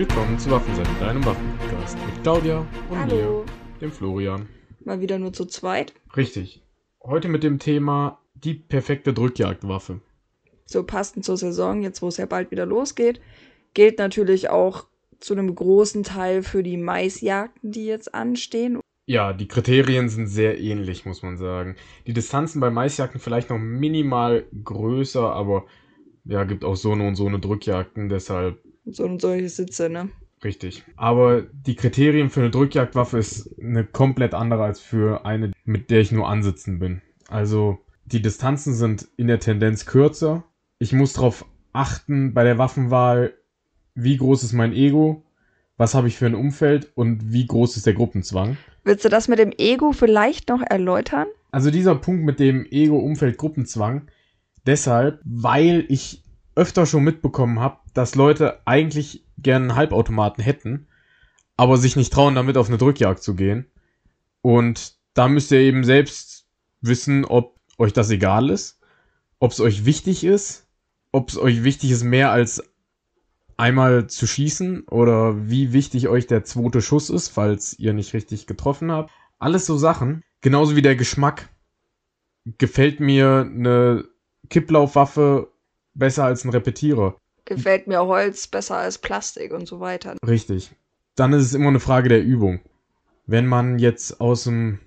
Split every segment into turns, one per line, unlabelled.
Willkommen zu Waffenseite, deinem Waffenpodcast mit Claudia und
Hallo.
mir, dem Florian.
Mal wieder nur zu zweit.
Richtig. Heute mit dem Thema die perfekte Drückjagdwaffe.
So passend zur Saison, jetzt wo es ja bald wieder losgeht. Gilt natürlich auch zu einem großen Teil für die Maisjagden, die jetzt anstehen.
Ja, die Kriterien sind sehr ähnlich, muss man sagen. Die Distanzen bei Maisjagden vielleicht noch minimal größer, aber ja, gibt auch so eine und so eine Drückjagden, deshalb
So und solche Sitze, ne?
Richtig. Aber die Kriterien für eine Drückjagdwaffe ist eine komplett andere als für eine, mit der ich nur ansitzen bin. Also die Distanzen sind in der Tendenz kürzer. Ich muss darauf achten bei der Waffenwahl, wie groß ist mein Ego, was habe ich für ein Umfeld und wie groß ist der Gruppenzwang.
Willst du das mit dem Ego vielleicht noch erläutern?
Also dieser Punkt mit dem Ego, Umfeld, Gruppenzwang, deshalb, weil ich öfter schon mitbekommen habe, dass Leute eigentlich gerne einen Halbautomaten hätten, aber sich nicht trauen, damit auf eine Drückjagd zu gehen. Und da müsst ihr eben selbst wissen, ob euch das egal ist, ob es euch wichtig ist, ob es euch wichtig ist, mehr als einmal zu schießen oder wie wichtig euch der zweite Schuss ist, falls ihr nicht richtig getroffen habt. Alles so Sachen. Genauso wie der Geschmack. Gefällt mir eine Kipplaufwaffe besser als ein Repetierer.
Gefällt mir Holz besser als Plastik und so weiter.
Richtig. Dann ist es immer eine Frage der Übung. Wenn man jetzt aus dem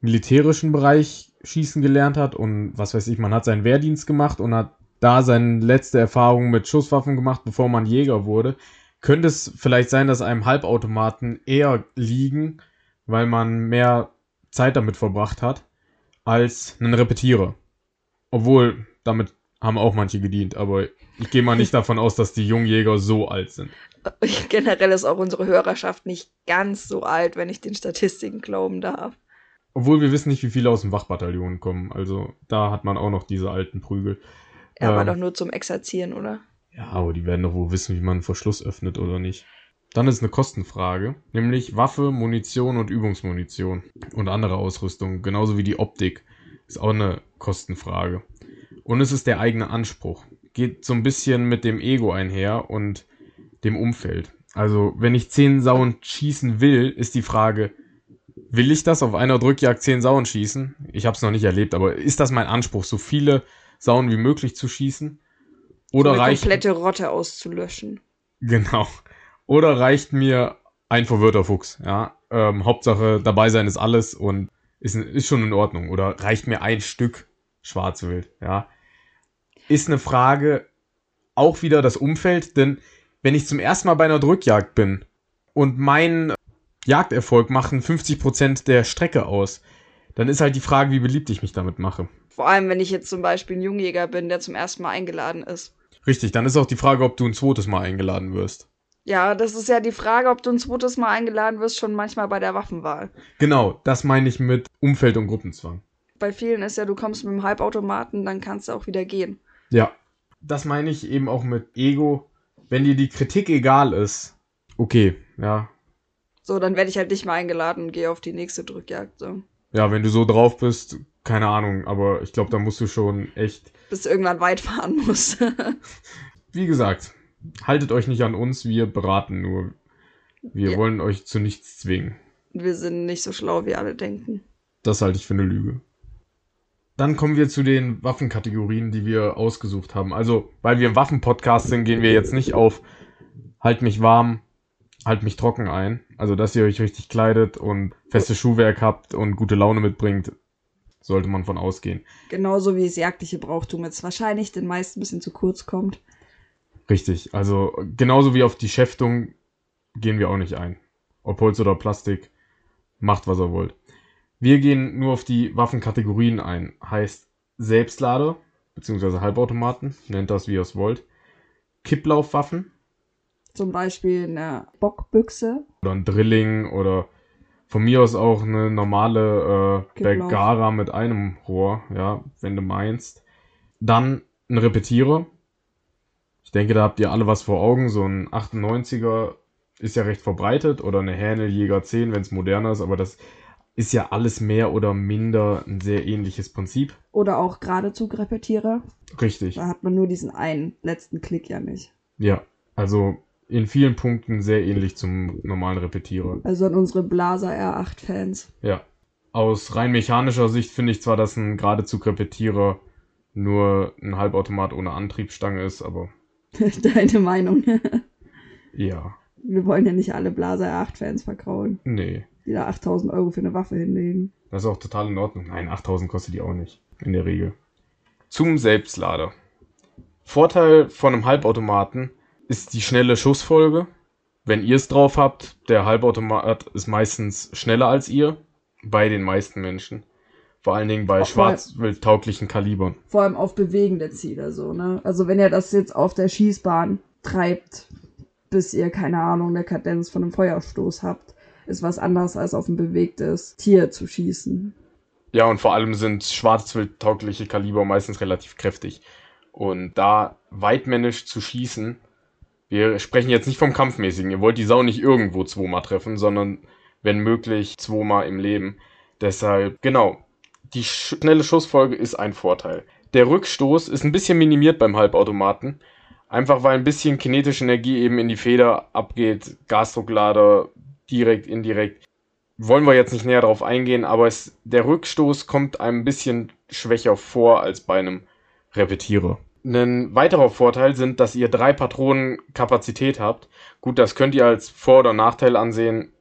militärischen Bereich schießen gelernt hat und was weiß ich, man hat seinen Wehrdienst gemacht und hat da seine letzte Erfahrung mit Schusswaffen gemacht, bevor man Jäger wurde, könnte es vielleicht sein, dass einem Halbautomaten eher liegen, weil man mehr Zeit damit verbracht hat, als einen Repetierer. Obwohl, damit haben auch manche gedient, aber ich gehe mal nicht davon aus, dass die Jungjäger so alt sind.
Generell ist auch unsere Hörerschaft nicht ganz so alt, wenn ich den Statistiken glauben darf.
Obwohl wir wissen nicht, wie viele aus dem Wachbataillon kommen. Also da hat man auch noch diese alten Prügel.
Er war
Ähm,
doch nur zum Exerzieren, oder?
Ja, aber die werden doch wohl wissen, wie man einen Verschluss öffnet oder nicht. Dann ist eine Kostenfrage, nämlich Waffe, Munition und Übungsmunition und andere Ausrüstung, genauso wie die Optik, ist auch eine Kostenfrage. Und es ist der eigene Anspruch. Geht so ein bisschen mit dem Ego einher und dem Umfeld. Also, wenn ich zehn Sauen schießen will, ist die Frage, will ich das auf einer Drückjagd zehn Sauen schießen? Ich habe es noch nicht erlebt, aber ist das mein Anspruch, so viele Sauen wie möglich zu schießen? Oder
so eine
reicht
komplette Rotte auszulöschen.
Genau. Oder reicht mir ein verwirrter Fuchs, ja. Ähm, Hauptsache dabei sein ist alles und ist, ist schon in Ordnung. Oder reicht mir ein Stück Schwarzwild, ja. Ist eine Frage auch wieder das Umfeld, denn wenn ich zum ersten Mal bei einer Drückjagd bin und mein Jagderfolg machen 50% der Strecke aus, dann ist halt die Frage, wie beliebt ich mich damit mache.
Vor allem, wenn ich jetzt zum Beispiel ein Jungjäger bin, der zum ersten Mal eingeladen ist.
Richtig, dann ist auch die Frage, ob du ein zweites Mal eingeladen wirst.
Ja, das ist ja die Frage, ob du ein zweites Mal eingeladen wirst, schon manchmal bei der Waffenwahl.
Genau, das meine ich mit Umfeld und Gruppenzwang.
Bei vielen ist ja, du kommst mit dem Halbautomaten, dann kannst du auch wieder gehen.
Ja. Das meine ich eben auch mit Ego. Wenn dir die Kritik egal ist, okay, ja.
So, dann werde ich halt nicht mehr eingeladen und gehe auf die nächste Drückjagd. So.
Ja, wenn du so drauf bist, keine Ahnung, aber ich glaube, da musst du schon echt.
Bis du irgendwann weit fahren musst.
Wie gesagt, haltet euch nicht an uns, wir beraten nur. Wir
Ja.
wollen euch zu nichts zwingen.
Wir sind nicht so schlau, wie alle denken.
Das halte ich für eine Lüge. Dann kommen wir zu den Waffenkategorien, die wir ausgesucht haben. Also, weil wir im Waffenpodcast sind, gehen wir jetzt nicht auf halt mich warm, halt mich trocken ein. Also, dass ihr euch richtig kleidet und festes Schuhwerk habt und gute Laune mitbringt, sollte man von ausgehen.
Genauso wie das jagdliche Brauchtum jetzt wahrscheinlich den meisten ein bisschen zu kurz kommt.
Richtig. Also, genauso wie auf die Schäftung gehen wir auch nicht ein. Ob Holz oder Plastik, macht was ihr wollt. Wir gehen nur auf die Waffenkategorien ein. Heißt Selbstlader, beziehungsweise Halbautomaten, nennt das wie ihr es wollt. Kipplaufwaffen
Zum Beispiel eine Bockbüchse.
oder ein Drilling oder von mir aus auch eine normale äh. Bergara mit einem Rohr, ja, wenn du meinst. Dann ein Repetierer. Ich denke, da habt ihr alle was vor Augen. So ein 98er ist ja recht verbreitet oder eine Hänel Jäger 10, wenn es moderner ist, aber das ist ja alles mehr oder minder ein sehr ähnliches Prinzip.
Oder auch Gradezug-Repetierer.
Richtig.
Da hat man nur diesen einen letzten Klick ja nicht.
Ja, also in vielen Punkten sehr ähnlich zum normalen Repetierer.
Also an unsere Blaser R8-Fans.
Ja. Aus rein mechanischer Sicht finde ich zwar, dass ein Gradezug-Repetierer nur ein Halbautomat ohne Antriebsstange ist, aber
Deine Meinung.
ja.
Wir wollen ja nicht alle Blaser R8-Fans verkrauen,
Nee.
die da 8000 Euro für eine Waffe hinlegen.
Das ist auch total in Ordnung. Nein, 8000 kostet die auch nicht. In der Regel. Zum Selbstlader. Vorteil von einem Halbautomaten ist die schnelle Schussfolge. Wenn ihr es drauf habt, der Halbautomat ist meistens schneller als ihr. Bei den meisten Menschen. Vor allen Dingen bei- schwarzwildtauglichen Kalibern.
Vor allem auf bewegende Ziele so, ne? Also wenn ihr das jetzt auf der Schießbahn treibt, bis ihr, keine Ahnung, eine Kadenz von einem Feuerstoß habt, ist was anderes als auf ein bewegtes Tier zu schießen.
Ja, und vor allem sind schwarzwildtaugliche Kaliber meistens relativ kräftig. Und da weitmännisch zu schießen, wir sprechen jetzt nicht vom Kampfmäßigen. Ihr wollt die Sau nicht irgendwo zweimal treffen, sondern wenn möglich zweimal im Leben. Deshalb, genau, die sch schnelle Schussfolge ist ein Vorteil. Der Rückstoß ist ein bisschen minimiert beim Halbautomaten. Einfach weil ein bisschen kinetische Energie eben in die Feder abgeht, Gasdrucklader direkt, indirekt wollen wir jetzt nicht näher darauf eingehen, aber es, der Rückstoß kommt einem ein bisschen schwächer vor als bei einem Repetierer. Ein weiterer Vorteil sind, dass ihr drei Patronen Kapazität habt. Gut, das könnt ihr als Vor- oder Nachteil ansehen.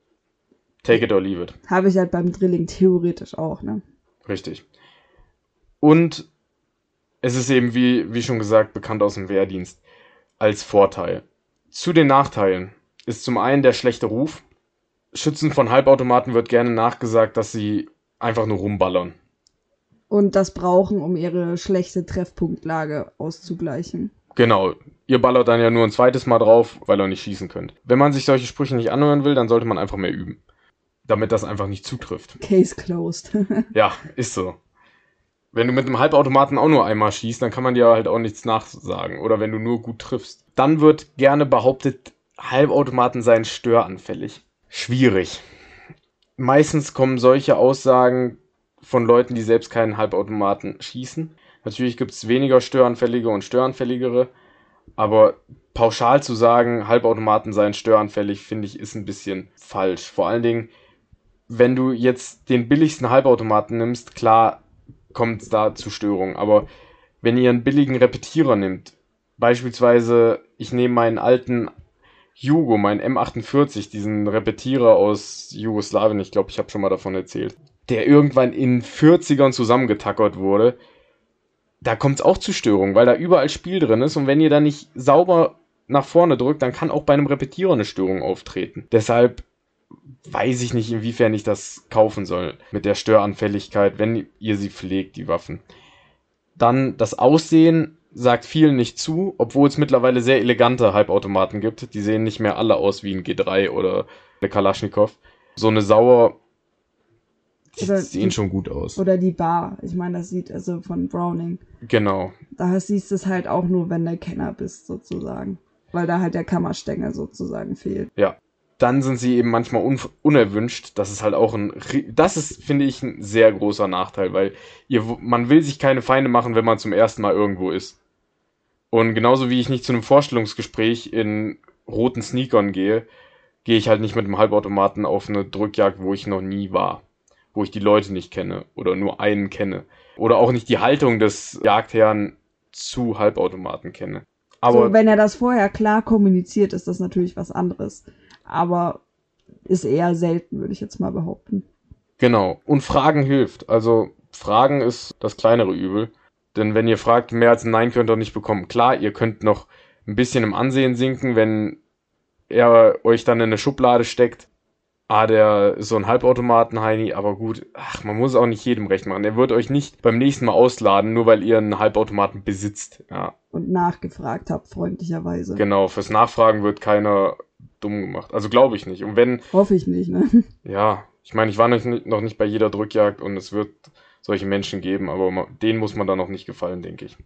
Take it or leave it.
Habe ich halt beim Drilling theoretisch auch, ne?
Richtig. Und es ist eben, wie, wie schon gesagt, bekannt aus dem Wehrdienst als Vorteil. Zu den Nachteilen ist zum einen der schlechte Ruf. Schützen von Halbautomaten wird gerne nachgesagt, dass sie einfach nur rumballern.
Und das brauchen, um ihre schlechte Treffpunktlage auszugleichen.
Genau. Ihr ballert dann ja nur ein zweites Mal drauf, weil ihr nicht schießen könnt. Wenn man sich solche Sprüche nicht anhören will, dann sollte man einfach mehr üben. Damit das einfach nicht zutrifft.
Case closed.
Ja, ist so. Wenn du mit einem Halbautomaten auch nur einmal schießt, dann kann man dir halt auch nichts nachsagen. Oder wenn du nur gut triffst. Dann wird gerne behauptet, Halbautomaten seien störanfällig. Schwierig. Meistens kommen solche Aussagen von Leuten, die selbst keinen Halbautomaten schießen. Natürlich gibt es weniger störanfällige und störanfälligere. Aber pauschal zu sagen, Halbautomaten seien störanfällig, finde ich, ist ein bisschen falsch. Vor allen Dingen, wenn du jetzt den billigsten Halbautomaten nimmst, klar kommt es da zu Störungen. Aber wenn ihr einen billigen Repetierer nimmt, beispielsweise, ich nehme meinen alten Jugo, meinen M48, diesen Repetierer aus Jugoslawien, ich glaube, ich habe schon mal davon erzählt, der irgendwann in 40ern zusammengetackert wurde, da kommt es auch zu Störungen, weil da überall Spiel drin ist und wenn ihr da nicht sauber nach vorne drückt, dann kann auch bei einem Repetierer eine Störung auftreten. Deshalb weiß ich nicht, inwiefern ich das kaufen soll mit der Störanfälligkeit, wenn ihr sie pflegt, die Waffen. Dann das Aussehen sagt vielen nicht zu, obwohl es mittlerweile sehr elegante Halbautomaten gibt. Die sehen nicht mehr alle aus wie ein G3 oder eine Kalaschnikow. So eine Sauer, die
Oder
sehen
die-
schon gut aus.
Oder die Bar. Ich meine, das sieht also von Browning.
Genau.
Da siehst du es halt auch nur, wenn du Kenner bist, sozusagen. Weil da halt der Kammerstängel sozusagen fehlt.
Ja. Dann sind sie eben manchmal un unerwünscht. Das ist halt auch ein, das ist, finde ich, ein sehr großer Nachteil, weil ihr, man will sich keine Feinde machen, wenn man zum ersten Mal irgendwo ist. Und genauso wie ich nicht zu einem Vorstellungsgespräch in roten Sneakern gehe, gehe ich halt nicht mit einem Halbautomaten auf eine Drückjagd, wo ich noch nie war. Wo ich die Leute nicht kenne oder nur einen kenne. Oder auch nicht die Haltung des Jagdherrn zu Halbautomaten kenne. Aber
so, wenn er das vorher klar kommuniziert, ist das natürlich was anderes. Aber ist eher selten, würde ich jetzt mal behaupten.
Genau. Und Fragen hilft. Also Fragen ist das kleinere Übel. Denn wenn ihr fragt, mehr als ein Nein könnt ihr nicht bekommen. Klar, ihr könnt noch ein bisschen im Ansehen sinken, wenn er euch dann in eine Schublade steckt. Ah, der ist so ein Halbautomaten, Heini, aber gut, ach, man muss auch nicht jedem recht machen. Er wird euch nicht beim nächsten Mal ausladen, nur weil ihr einen Halbautomaten besitzt. Ja,
Und nachgefragt habt, freundlicherweise.
genau. Fürs Nachfragen wird keiner dumm gemacht. Also glaube ich nicht. Und wenn,
Hoffe ich nicht, ne?
Ja, ich meine, ich war noch nicht, noch nicht bei jeder Drückjagd und es wird solche Menschen geben, aber denen muss man dann auch nicht gefallen, denke ich.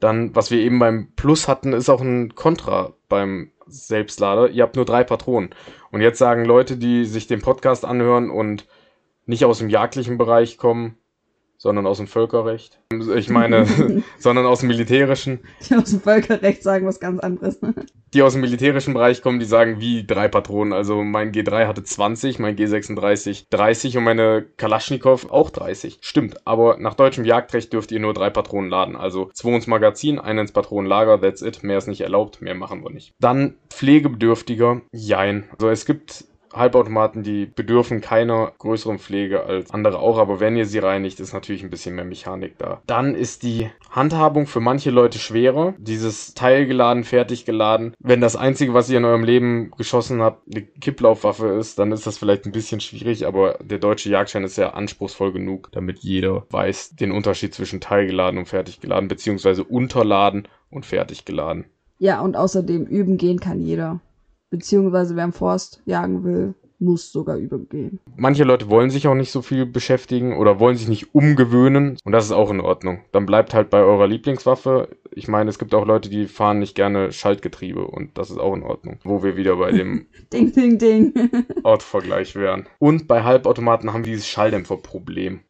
Dann, was wir eben beim Plus hatten, ist auch ein Kontra beim Selbstlader. Ihr habt nur drei Patronen. Und jetzt sagen Leute, die sich den Podcast anhören und nicht aus dem jagdlichen Bereich kommen, sondern aus dem Völkerrecht. Ich meine, sondern aus dem militärischen.
Die aus dem Völkerrecht sagen was ganz anderes.
Die aus dem militärischen Bereich kommen, die sagen wie drei Patronen. Also mein G3 hatte 20, mein G36 30 und meine Kalaschnikow auch 30. Stimmt, aber nach deutschem Jagdrecht dürft ihr nur drei Patronen laden. Also zwei ins Magazin, einen ins Patronenlager, that's it. Mehr ist nicht erlaubt, mehr machen wir nicht. Dann pflegebedürftiger, jein. Also es gibt Halbautomaten, die bedürfen keiner größeren Pflege als andere auch, aber wenn ihr sie reinigt, ist natürlich ein bisschen mehr Mechanik da. Dann ist die Handhabung für manche Leute schwerer. Dieses Teil geladen, fertig geladen. Wenn das einzige, was ihr in eurem Leben geschossen habt, eine Kipplaufwaffe ist, dann ist das vielleicht ein bisschen schwierig, aber der deutsche Jagdschein ist ja anspruchsvoll genug, damit jeder weiß den Unterschied zwischen Teil geladen und fertig geladen, beziehungsweise unterladen und fertig geladen.
Ja, und außerdem üben gehen kann jeder beziehungsweise wer im Forst jagen will, muss sogar übergehen.
Manche Leute wollen sich auch nicht so viel beschäftigen oder wollen sich nicht umgewöhnen und das ist auch in Ordnung. Dann bleibt halt bei eurer Lieblingswaffe. Ich meine, es gibt auch Leute, die fahren nicht gerne Schaltgetriebe und das ist auch in Ordnung. Wo wir wieder bei dem
ding, ding, ding.
Autovergleich wären. Und bei Halbautomaten haben wir dieses Schalldämpferproblem.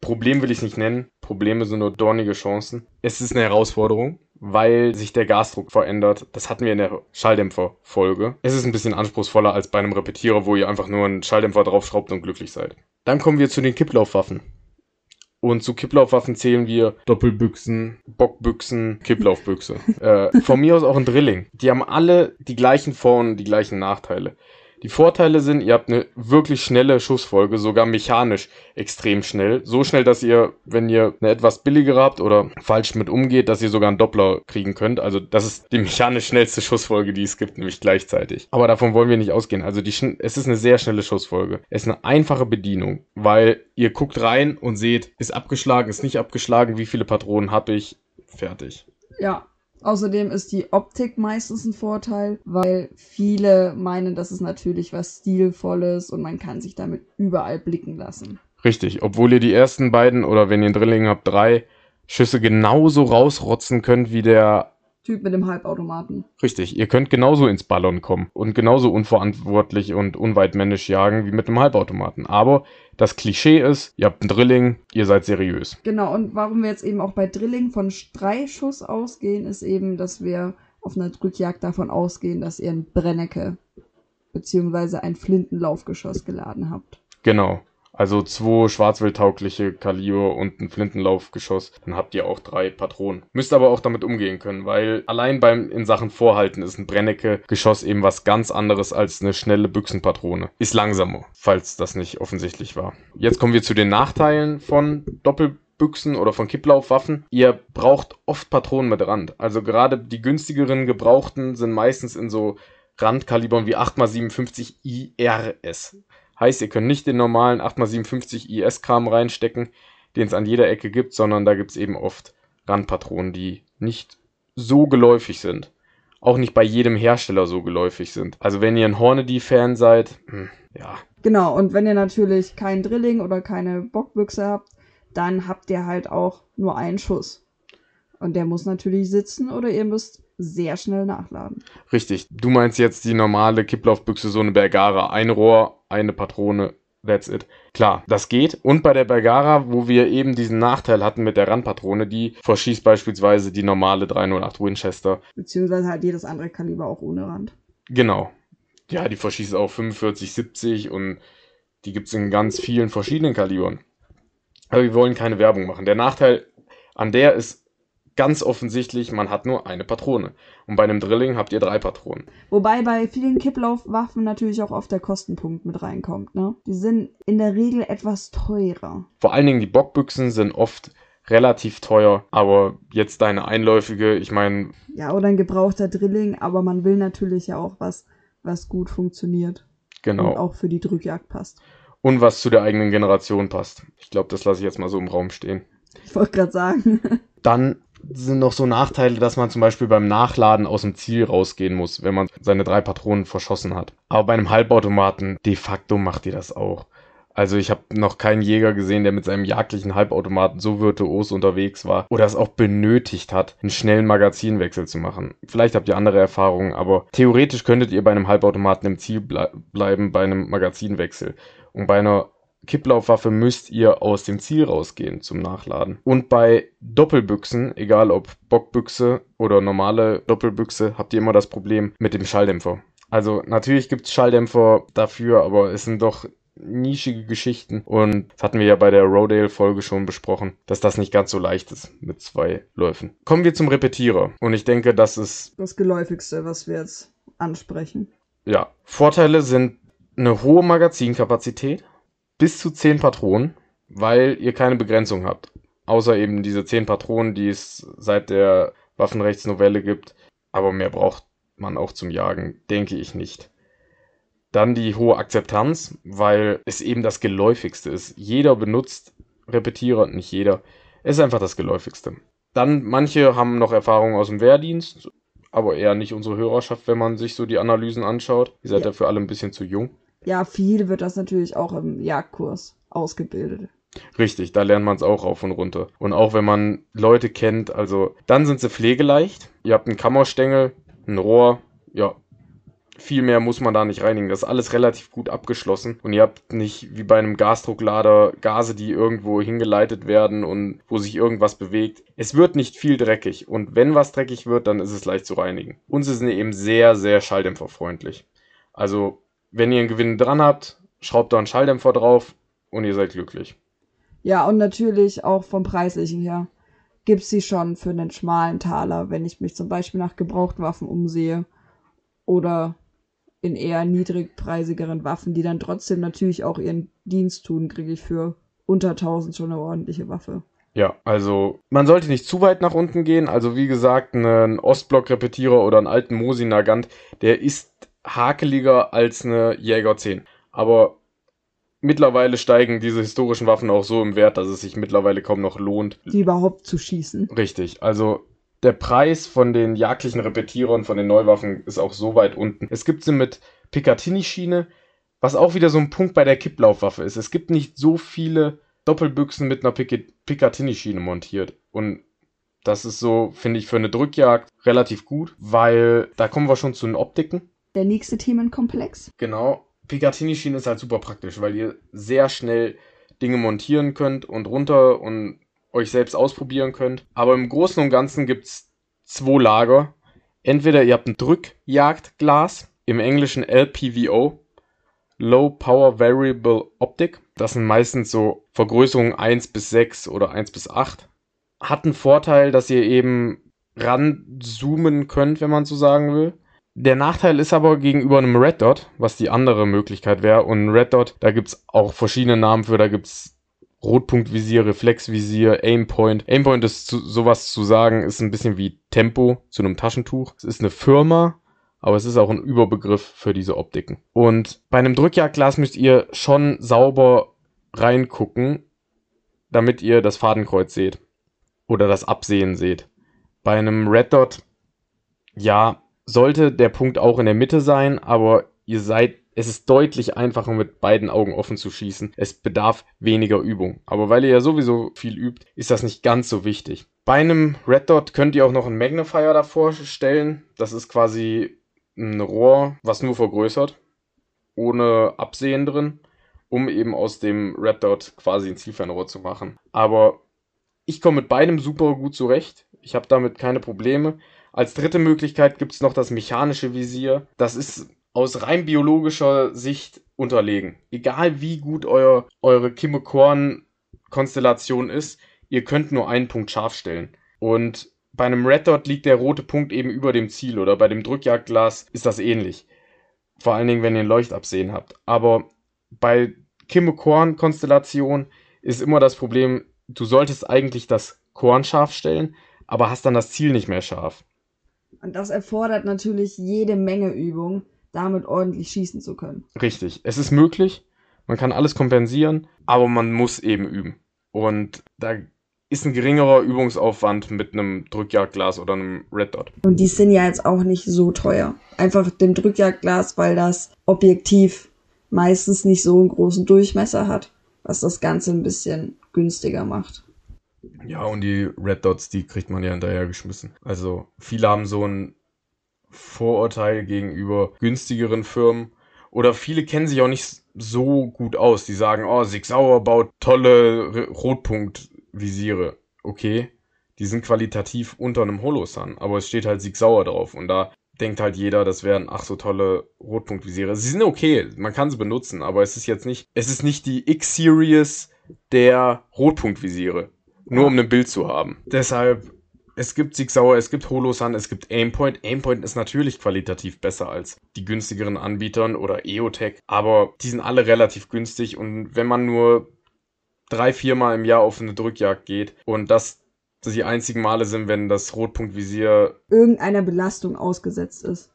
Problem will ich nicht nennen. Probleme sind nur dornige Chancen. Es ist eine Herausforderung weil sich der Gasdruck verändert. Das hatten wir in der Schalldämpfer-Folge. Es ist ein bisschen anspruchsvoller als bei einem Repetierer, wo ihr einfach nur einen Schalldämpfer draufschraubt und glücklich seid. Dann kommen wir zu den Kipplaufwaffen. Und zu Kipplaufwaffen zählen wir Doppelbüchsen, Bockbüchsen, Kipplaufbüchse. äh, von mir aus auch ein Drilling. Die haben alle die gleichen Vor- und die gleichen Nachteile. Die Vorteile sind, ihr habt eine wirklich schnelle Schussfolge, sogar mechanisch extrem schnell. So schnell, dass ihr, wenn ihr eine etwas billigere habt oder falsch mit umgeht, dass ihr sogar einen Doppler kriegen könnt. Also das ist die mechanisch schnellste Schussfolge, die es gibt, nämlich gleichzeitig. Aber davon wollen wir nicht ausgehen. Also die, es ist eine sehr schnelle Schussfolge. Es ist eine einfache Bedienung, weil ihr guckt rein und seht, ist abgeschlagen, ist nicht abgeschlagen, wie viele Patronen habe ich, fertig.
Ja, Außerdem ist die Optik meistens ein Vorteil, weil viele meinen, das ist natürlich was Stilvolles und man kann sich damit überall blicken lassen.
Richtig, obwohl ihr die ersten beiden oder wenn ihr einen Drilling habt, drei Schüsse genauso rausrotzen könnt wie der
Typ mit dem Halbautomaten.
Richtig, ihr könnt genauso ins Ballon kommen und genauso unverantwortlich und unweitmännisch jagen wie mit einem Halbautomaten. Aber das Klischee ist, ihr habt ein Drilling, ihr seid seriös.
Genau, und warum wir jetzt eben auch bei Drilling von Streischuss ausgehen, ist eben, dass wir auf einer Drückjagd davon ausgehen, dass ihr ein Brennecke beziehungsweise ein Flintenlaufgeschoss geladen habt.
Genau. Also zwei schwarzwildtaugliche Kaliber und ein Flintenlaufgeschoss, dann habt ihr auch drei Patronen. Müsst aber auch damit umgehen können, weil allein beim in Sachen Vorhalten ist ein Brennecke-Geschoss eben was ganz anderes als eine schnelle Büchsenpatrone. Ist langsamer, falls das nicht offensichtlich war. Jetzt kommen wir zu den Nachteilen von Doppelbüchsen oder von Kipplaufwaffen. Ihr braucht oft Patronen mit Rand. Also gerade die günstigeren gebrauchten sind meistens in so Randkalibern wie 8x57 IRS. Heißt, ihr könnt nicht den normalen 8x57 IS-Kram reinstecken, den es an jeder Ecke gibt, sondern da gibt es eben oft Randpatronen, die nicht so geläufig sind. Auch nicht bei jedem Hersteller so geläufig sind. Also wenn ihr ein Hornady-Fan seid, hm, ja.
Genau, und wenn ihr natürlich kein Drilling oder keine Bockbüchse habt, dann habt ihr halt auch nur einen Schuss. Und der muss natürlich sitzen oder ihr müsst sehr schnell nachladen.
Richtig. Du meinst jetzt die normale Kipplaufbüchse, so eine Bergara. Ein Rohr, eine Patrone, that's it. Klar, das geht. Und bei der Bergara, wo wir eben diesen Nachteil hatten mit der Randpatrone, die verschießt beispielsweise die normale 308 Winchester.
Beziehungsweise halt jedes andere Kaliber auch ohne Rand.
Genau. Ja, die verschießt auch 45, 70 und die gibt's in ganz vielen verschiedenen Kalibern. Aber wir wollen keine Werbung machen. Der Nachteil an der ist ganz offensichtlich, man hat nur eine Patrone. Und bei einem Drilling habt ihr drei Patronen.
Wobei bei vielen Kipplaufwaffen natürlich auch oft der Kostenpunkt mit reinkommt. Ne? Die sind in der Regel etwas teurer.
Vor allen Dingen die Bockbüchsen sind oft relativ teuer, aber jetzt deine einläufige, ich meine.
Ja, oder ein gebrauchter Drilling, aber man will natürlich ja auch was, was gut funktioniert.
Genau.
Und auch für die Drückjagd passt.
Und was zu der eigenen Generation passt. Ich glaube, das lasse ich jetzt mal so im Raum stehen.
Ich wollte gerade sagen.
Dann sind noch so Nachteile, dass man zum Beispiel beim Nachladen aus dem Ziel rausgehen muss, wenn man seine drei Patronen verschossen hat. Aber bei einem Halbautomaten de facto macht ihr das auch. Also ich habe noch keinen Jäger gesehen, der mit seinem jagdlichen Halbautomaten so virtuos unterwegs war oder es auch benötigt hat, einen schnellen Magazinwechsel zu machen. Vielleicht habt ihr andere Erfahrungen, aber theoretisch könntet ihr bei einem Halbautomaten im Ziel ble bleiben bei einem Magazinwechsel. Und bei einer Kipplaufwaffe müsst ihr aus dem Ziel rausgehen zum Nachladen. Und bei Doppelbüchsen, egal ob Bockbüchse oder normale Doppelbüchse, habt ihr immer das Problem mit dem Schalldämpfer. Also natürlich gibt es Schalldämpfer dafür, aber es sind doch nischige Geschichten. Und das hatten wir ja bei der Rodale-Folge schon besprochen, dass das nicht ganz so leicht ist mit zwei Läufen. Kommen wir zum Repetierer. Und ich denke, das ist.
Das Geläufigste, was wir jetzt ansprechen.
Ja. Vorteile sind eine hohe Magazinkapazität, bis zu 10 Patronen, weil ihr keine Begrenzung habt. Außer eben diese 10 Patronen, die es seit der Waffenrechtsnovelle gibt. Aber mehr braucht man auch zum Jagen, denke ich nicht. Dann die hohe Akzeptanz, weil es eben das geläufigste ist. Jeder benutzt Repetierer, nicht jeder. Es ist einfach das geläufigste. Dann manche haben noch Erfahrung aus dem Wehrdienst, aber eher nicht unsere Hörerschaft, wenn man sich so die Analysen anschaut. Ihr seid ja. dafür alle ein bisschen zu jung.
Ja, viel wird das natürlich auch im Jagdkurs ausgebildet.
Richtig, da lernt man es auch rauf und runter. Und auch wenn man Leute kennt, also dann sind sie pflegeleicht. Ihr habt einen Kammerstängel, ein Rohr, ja, viel mehr muss man da nicht reinigen. Das ist alles relativ gut abgeschlossen. Und ihr habt nicht wie bei einem Gasdrucklader Gase, die irgendwo hingeleitet werden und wo sich irgendwas bewegt. Es wird nicht viel dreckig. Und wenn was dreckig wird, dann ist es leicht zu reinigen. Uns ist eben sehr, sehr schalldämpferfreundlich. Also, wenn ihr einen Gewinn dran habt, schraubt da einen Schalldämpfer drauf und ihr seid glücklich.
Ja, und natürlich auch vom Preislichen her gibt's sie schon für einen schmalen Taler, wenn ich mich zum Beispiel nach Gebrauchtwaffen umsehe oder in eher niedrigpreisigeren Waffen, die dann trotzdem natürlich auch ihren Dienst tun, kriege ich für unter 1000 schon eine ordentliche Waffe.
Ja, also man sollte nicht zu weit nach unten gehen. Also wie gesagt, ein Ostblock-Repetierer oder einen alten Mosi Nagant, der ist hakeliger als eine Jäger 10. Aber mittlerweile steigen diese historischen Waffen auch so im Wert, dass es sich mittlerweile kaum noch lohnt.
Die überhaupt zu schießen.
Richtig, also der Preis von den jagdlichen Repetierern, von den Neuwaffen, ist auch so weit unten. Es gibt sie mit Picatinny-Schiene, was auch wieder so ein Punkt bei der Kipplaufwaffe ist. Es gibt nicht so viele Doppelbüchsen mit einer Picatinny-Schiene montiert. Und das ist so, finde ich, für eine Drückjagd relativ gut, weil da kommen wir schon zu den Optiken.
Der nächste Themenkomplex.
Genau. Picatinny-Schiene ist halt super praktisch, weil ihr sehr schnell Dinge montieren könnt und runter und euch selbst ausprobieren könnt. Aber im Großen und Ganzen gibt es zwei Lager. Entweder ihr habt ein Drückjagdglas, im Englischen LPVO, Low Power Variable Optic. Das sind meistens so Vergrößerungen 1 bis 6 oder 1 bis 8. Hat einen Vorteil, dass ihr eben ranzoomen könnt, wenn man so sagen will. Der Nachteil ist aber gegenüber einem Red Dot, was die andere Möglichkeit wäre. Und Red Dot, da gibt es auch verschiedene Namen für. Da gibt es Rotpunktvisier, Reflexvisier, Aimpoint. Aimpoint ist zu, sowas zu sagen, ist ein bisschen wie Tempo zu einem Taschentuch. Es ist eine Firma, aber es ist auch ein Überbegriff für diese Optiken. Und bei einem Drückjagdglas müsst ihr schon sauber reingucken, damit ihr das Fadenkreuz seht. Oder das Absehen seht. Bei einem Red Dot, ja, sollte der Punkt auch in der Mitte sein, aber ihr seid es ist deutlich einfacher, mit beiden Augen offen zu schießen. Es bedarf weniger Übung. Aber weil ihr ja sowieso viel übt, ist das nicht ganz so wichtig. Bei einem Red Dot könnt ihr auch noch einen Magnifier davor stellen. Das ist quasi ein Rohr, was nur vergrößert, ohne Absehen drin, um eben aus dem Red Dot quasi ein Zielfernrohr zu machen. Aber ich komme mit beidem super gut zurecht. Ich habe damit keine Probleme. Als dritte Möglichkeit gibt es noch das mechanische Visier. Das ist aus rein biologischer Sicht unterlegen. Egal wie gut euer, eure Kimmekorn-Konstellation ist, ihr könnt nur einen Punkt scharf stellen. Und bei einem Red Dot liegt der rote Punkt eben über dem Ziel oder bei dem Drückjagdglas ist das ähnlich. Vor allen Dingen, wenn ihr ein Leuchtabsehen habt. Aber bei Kimmekorn-Konstellation ist immer das Problem, du solltest eigentlich das Korn scharf stellen, aber hast dann das Ziel nicht mehr scharf.
Und das erfordert natürlich jede Menge Übung damit ordentlich schießen zu können.
Richtig. Es ist möglich. Man kann alles kompensieren, aber man muss eben üben. Und da ist ein geringerer Übungsaufwand mit einem Drückjagdglas oder einem Red Dot.
Und die sind ja jetzt auch nicht so teuer. Einfach dem Drückjagdglas, weil das Objektiv meistens nicht so einen großen Durchmesser hat, was das Ganze ein bisschen günstiger macht.
Ja, und die Red Dots, die kriegt man ja hinterher geschmissen. Also viele haben so ein Vorurteil gegenüber günstigeren Firmen Oder viele kennen sich auch nicht so gut aus. Die sagen, oh, Sig Sauer baut tolle Rotpunktvisiere. Okay, die sind qualitativ unter einem Holosun, aber es steht halt Sig Sauer drauf. Und da denkt halt jeder, das wären ach so tolle Rotpunktvisiere. Sie sind okay, man kann sie benutzen, aber es ist jetzt nicht, es ist nicht die X-Series der Rotpunktvisiere. Nur um ein Bild zu haben. Deshalb, es gibt Sig Sauer, es gibt Holosun, es gibt Aimpoint. Aimpoint ist natürlich qualitativ besser als die günstigeren Anbietern oder EOTech, aber die sind alle relativ günstig und wenn man nur drei, viermal im Jahr auf eine Drückjagd geht und das die einzigen Male sind, wenn das Rotpunktvisier
irgendeiner Belastung ausgesetzt ist.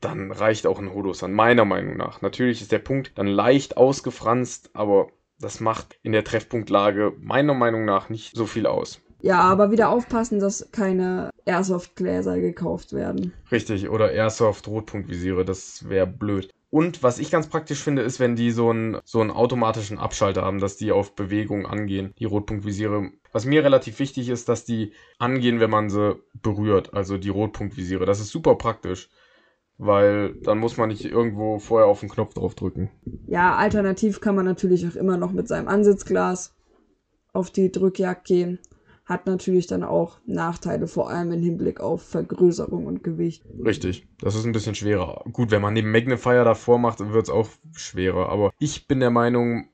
Dann reicht auch ein Holosun, meiner Meinung nach. Natürlich ist der Punkt dann leicht ausgefranst, aber das macht in der Treffpunktlage meiner Meinung nach nicht so viel aus.
Ja, aber wieder aufpassen, dass keine Airsoft-Gläser gekauft werden.
Richtig, oder Airsoft-Rotpunktvisiere, das wäre blöd. Und was ich ganz praktisch finde, ist, wenn die so einen, so einen automatischen Abschalter haben, dass die auf Bewegung angehen, die Rotpunktvisiere. Was mir relativ wichtig ist, dass die angehen, wenn man sie berührt, also die Rotpunktvisiere. Das ist super praktisch, weil dann muss man nicht irgendwo vorher auf den Knopf drauf drücken.
Ja, alternativ kann man natürlich auch immer noch mit seinem Ansitzglas auf die Drückjagd gehen hat natürlich dann auch Nachteile, vor allem im Hinblick auf Vergrößerung und Gewicht.
Richtig, das ist ein bisschen schwerer. Gut, wenn man den Magnifier davor macht, wird es auch schwerer. Aber ich bin der Meinung,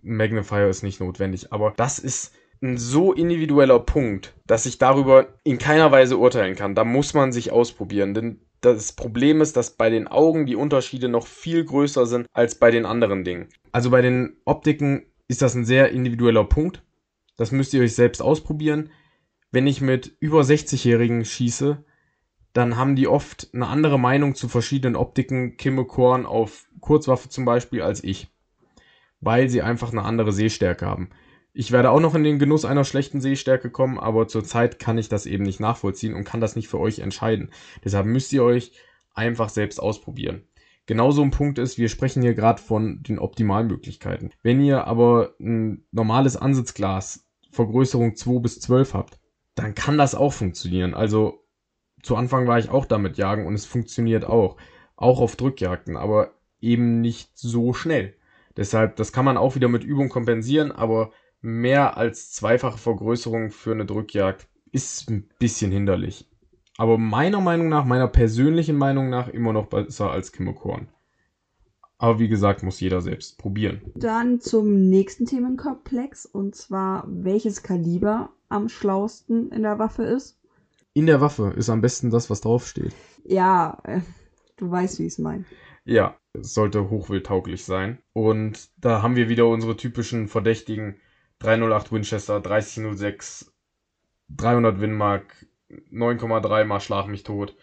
Magnifier ist nicht notwendig. Aber das ist ein so individueller Punkt, dass ich darüber in keiner Weise urteilen kann. Da muss man sich ausprobieren, denn das Problem ist, dass bei den Augen die Unterschiede noch viel größer sind als bei den anderen Dingen. Also bei den Optiken ist das ein sehr individueller Punkt. Das müsst ihr euch selbst ausprobieren. Wenn ich mit über 60-Jährigen schieße, dann haben die oft eine andere Meinung zu verschiedenen Optiken, Kimme Korn auf Kurzwaffe zum Beispiel, als ich. Weil sie einfach eine andere Sehstärke haben. Ich werde auch noch in den Genuss einer schlechten Sehstärke kommen, aber zurzeit kann ich das eben nicht nachvollziehen und kann das nicht für euch entscheiden. Deshalb müsst ihr euch einfach selbst ausprobieren. Genauso ein Punkt ist, wir sprechen hier gerade von den Optimalmöglichkeiten. Wenn ihr aber ein normales Ansitzglas Vergrößerung 2 bis 12 habt, dann kann das auch funktionieren. Also zu Anfang war ich auch damit jagen und es funktioniert auch. Auch auf Drückjagden, aber eben nicht so schnell. Deshalb, das kann man auch wieder mit Übung kompensieren, aber mehr als zweifache Vergrößerung für eine Drückjagd ist ein bisschen hinderlich. Aber meiner Meinung nach, meiner persönlichen Meinung nach, immer noch besser als Kimmekorn. Aber wie gesagt, muss jeder selbst probieren.
Dann zum nächsten Themenkomplex und zwar, welches Kaliber am schlausten in der Waffe ist.
In der Waffe ist am besten das, was draufsteht.
Ja, äh, du weißt, wie ich es meine.
Ja, es sollte hochwildtauglich sein. Und da haben wir wieder unsere typischen Verdächtigen 308 Winchester, 3006, 300 Winmark, 9,3 mal Schlag mich tot.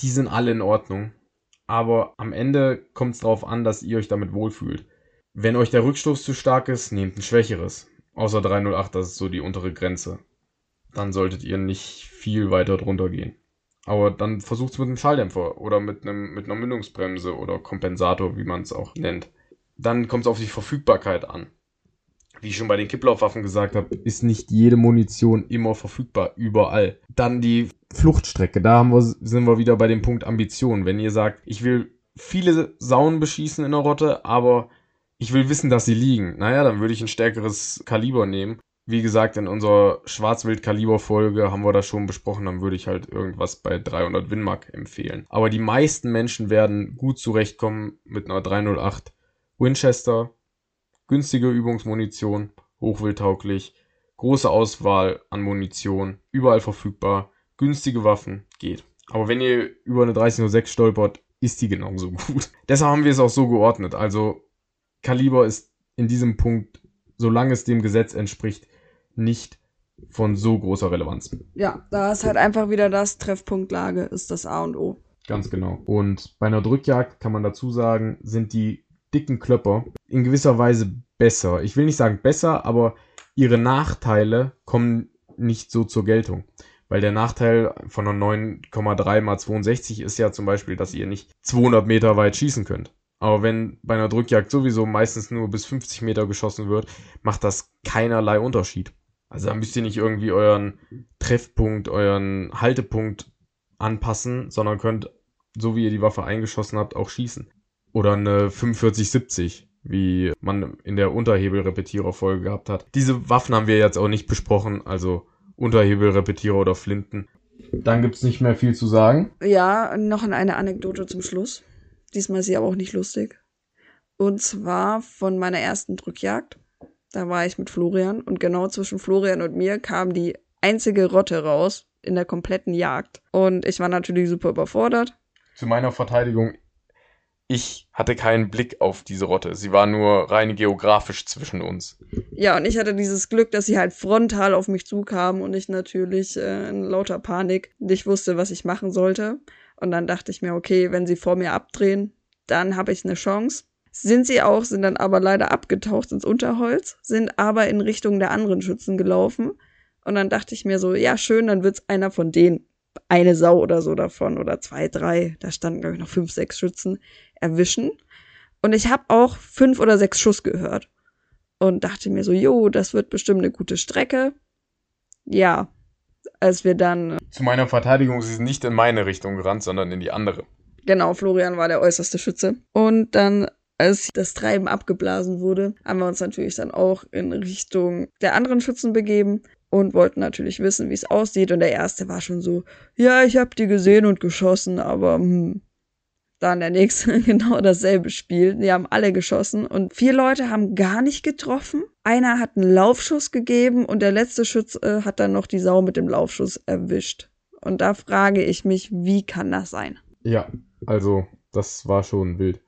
Die sind alle in Ordnung aber am Ende kommt es darauf an, dass ihr euch damit wohlfühlt. Wenn euch der Rückstoß zu stark ist, nehmt ein schwächeres. Außer 308, das ist so die untere Grenze. Dann solltet ihr nicht viel weiter drunter gehen. Aber dann versucht's mit einem Schalldämpfer oder mit, einem, mit einer Mündungsbremse oder Kompensator, wie man es auch nennt. Dann kommt es auf die Verfügbarkeit an wie ich schon bei den Kipplaufwaffen gesagt habe, ist nicht jede Munition immer verfügbar, überall. Dann die Fluchtstrecke, da haben wir, sind wir wieder bei dem Punkt Ambition. Wenn ihr sagt, ich will viele Saunen beschießen in der Rotte, aber ich will wissen, dass sie liegen, naja, dann würde ich ein stärkeres Kaliber nehmen. Wie gesagt, in unserer Schwarzwild-Kaliber-Folge haben wir das schon besprochen, dann würde ich halt irgendwas bei 300 Winmark empfehlen. Aber die meisten Menschen werden gut zurechtkommen mit einer 308 Winchester, günstige Übungsmunition, hochwildtauglich, große Auswahl an Munition, überall verfügbar, günstige Waffen, geht. Aber wenn ihr über eine 3006 stolpert, ist die genauso gut. Deshalb haben wir es auch so geordnet. Also Kaliber ist in diesem Punkt, solange es dem Gesetz entspricht, nicht von so großer Relevanz.
Ja, da ist halt einfach wieder das Treffpunktlage ist das A und O.
Ganz genau. Und bei einer Drückjagd kann man dazu sagen, sind die dicken Klöpper in gewisser Weise besser. Ich will nicht sagen besser, aber ihre Nachteile kommen nicht so zur Geltung. Weil der Nachteil von einer 9,3 mal 62 ist ja zum Beispiel, dass ihr nicht 200 Meter weit schießen könnt. Aber wenn bei einer Drückjagd sowieso meistens nur bis 50 Meter geschossen wird, macht das keinerlei Unterschied. Also da müsst ihr nicht irgendwie euren Treffpunkt, euren Haltepunkt anpassen, sondern könnt, so wie ihr die Waffe eingeschossen habt, auch schießen Oder eine 4570, wie man in der Unterhebelrepetierer-Folge gehabt hat. Diese Waffen haben wir jetzt auch nicht besprochen, also Unterhebelrepetierer oder Flinten. Dann gibt's nicht mehr viel zu sagen.
Ja, noch eine Anekdote zum Schluss. Diesmal ist sie aber auch nicht lustig. Und zwar von meiner ersten Drückjagd. Da war ich mit Florian und genau zwischen Florian und mir kam die einzige Rotte raus in der kompletten Jagd. Und ich war natürlich super überfordert.
Zu meiner Verteidigung, ich hatte keinen Blick auf diese Rotte. Sie war nur rein geografisch zwischen uns.
Ja, und ich hatte dieses Glück, dass sie halt frontal auf mich zukam und ich natürlich äh, in lauter Panik nicht wusste, was ich machen sollte. Und dann dachte ich mir, okay, wenn sie vor mir abdrehen, dann habe ich eine Chance. Sind sie auch, sind dann aber leider abgetaucht ins Unterholz, sind aber in Richtung der anderen Schützen gelaufen. Und dann dachte ich mir so, ja, schön, dann wird's einer von denen. Eine Sau oder so davon oder zwei, drei, da standen, glaube ich, noch fünf, sechs Schützen, erwischen. Und ich habe auch fünf oder sechs Schuss gehört. Und dachte mir so, jo, das wird bestimmt eine gute Strecke. Ja, als wir dann.
Zu meiner Verteidigung, sie sind nicht in meine Richtung gerannt, sondern in die andere.
Genau, Florian war der äußerste Schütze. Und dann, als das Treiben abgeblasen wurde, haben wir uns natürlich dann auch in Richtung der anderen Schützen begeben und wollten natürlich wissen, wie es aussieht. Und der erste war schon so, ja, ich hab die gesehen und geschossen, aber hm. Dann der nächste genau dasselbe Spiel. Die haben alle geschossen und vier Leute haben gar nicht getroffen. Einer hat einen Laufschuss gegeben und der letzte Schütz äh, hat dann noch die Sau mit dem Laufschuss erwischt. Und da frage ich mich, wie kann das sein?
Ja, also das war schon wild.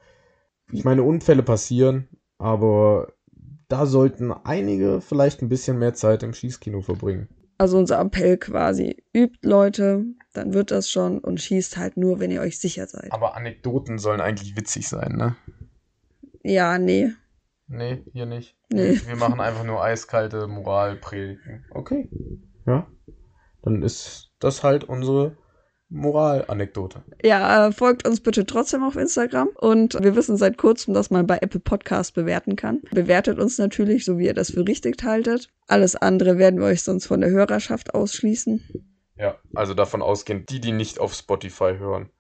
Ich meine, Unfälle passieren, aber da sollten einige vielleicht ein bisschen mehr Zeit im Schießkino verbringen.
Also unser Appell quasi, übt Leute, dann wird das schon und schießt halt nur, wenn ihr euch sicher seid.
Aber Anekdoten sollen eigentlich witzig sein, ne?
Ja, nee.
Nee, hier nicht.
Nee.
Wir machen einfach nur eiskalte Moralpredigen. Okay. Ja. Dann ist das halt unsere Moralanekdote.
Ja, äh, folgt uns bitte trotzdem auf Instagram und wir wissen seit kurzem, dass man bei Apple Podcast bewerten kann. Bewertet uns natürlich, so wie ihr das für richtig haltet. Alles andere werden wir euch sonst von der Hörerschaft ausschließen.
Ja, also davon ausgehend, die, die nicht auf Spotify hören.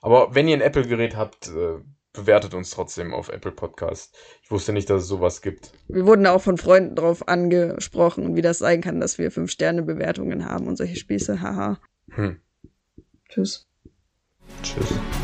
Aber wenn ihr ein Apple-Gerät habt, äh, bewertet uns trotzdem auf Apple Podcast. Ich wusste nicht, dass es sowas gibt.
Wir wurden auch von Freunden drauf angesprochen, wie das sein kann, dass wir fünf Sterne Bewertungen haben und solche Spieße. Haha.
Hm.
Tschüss.
Tschüss.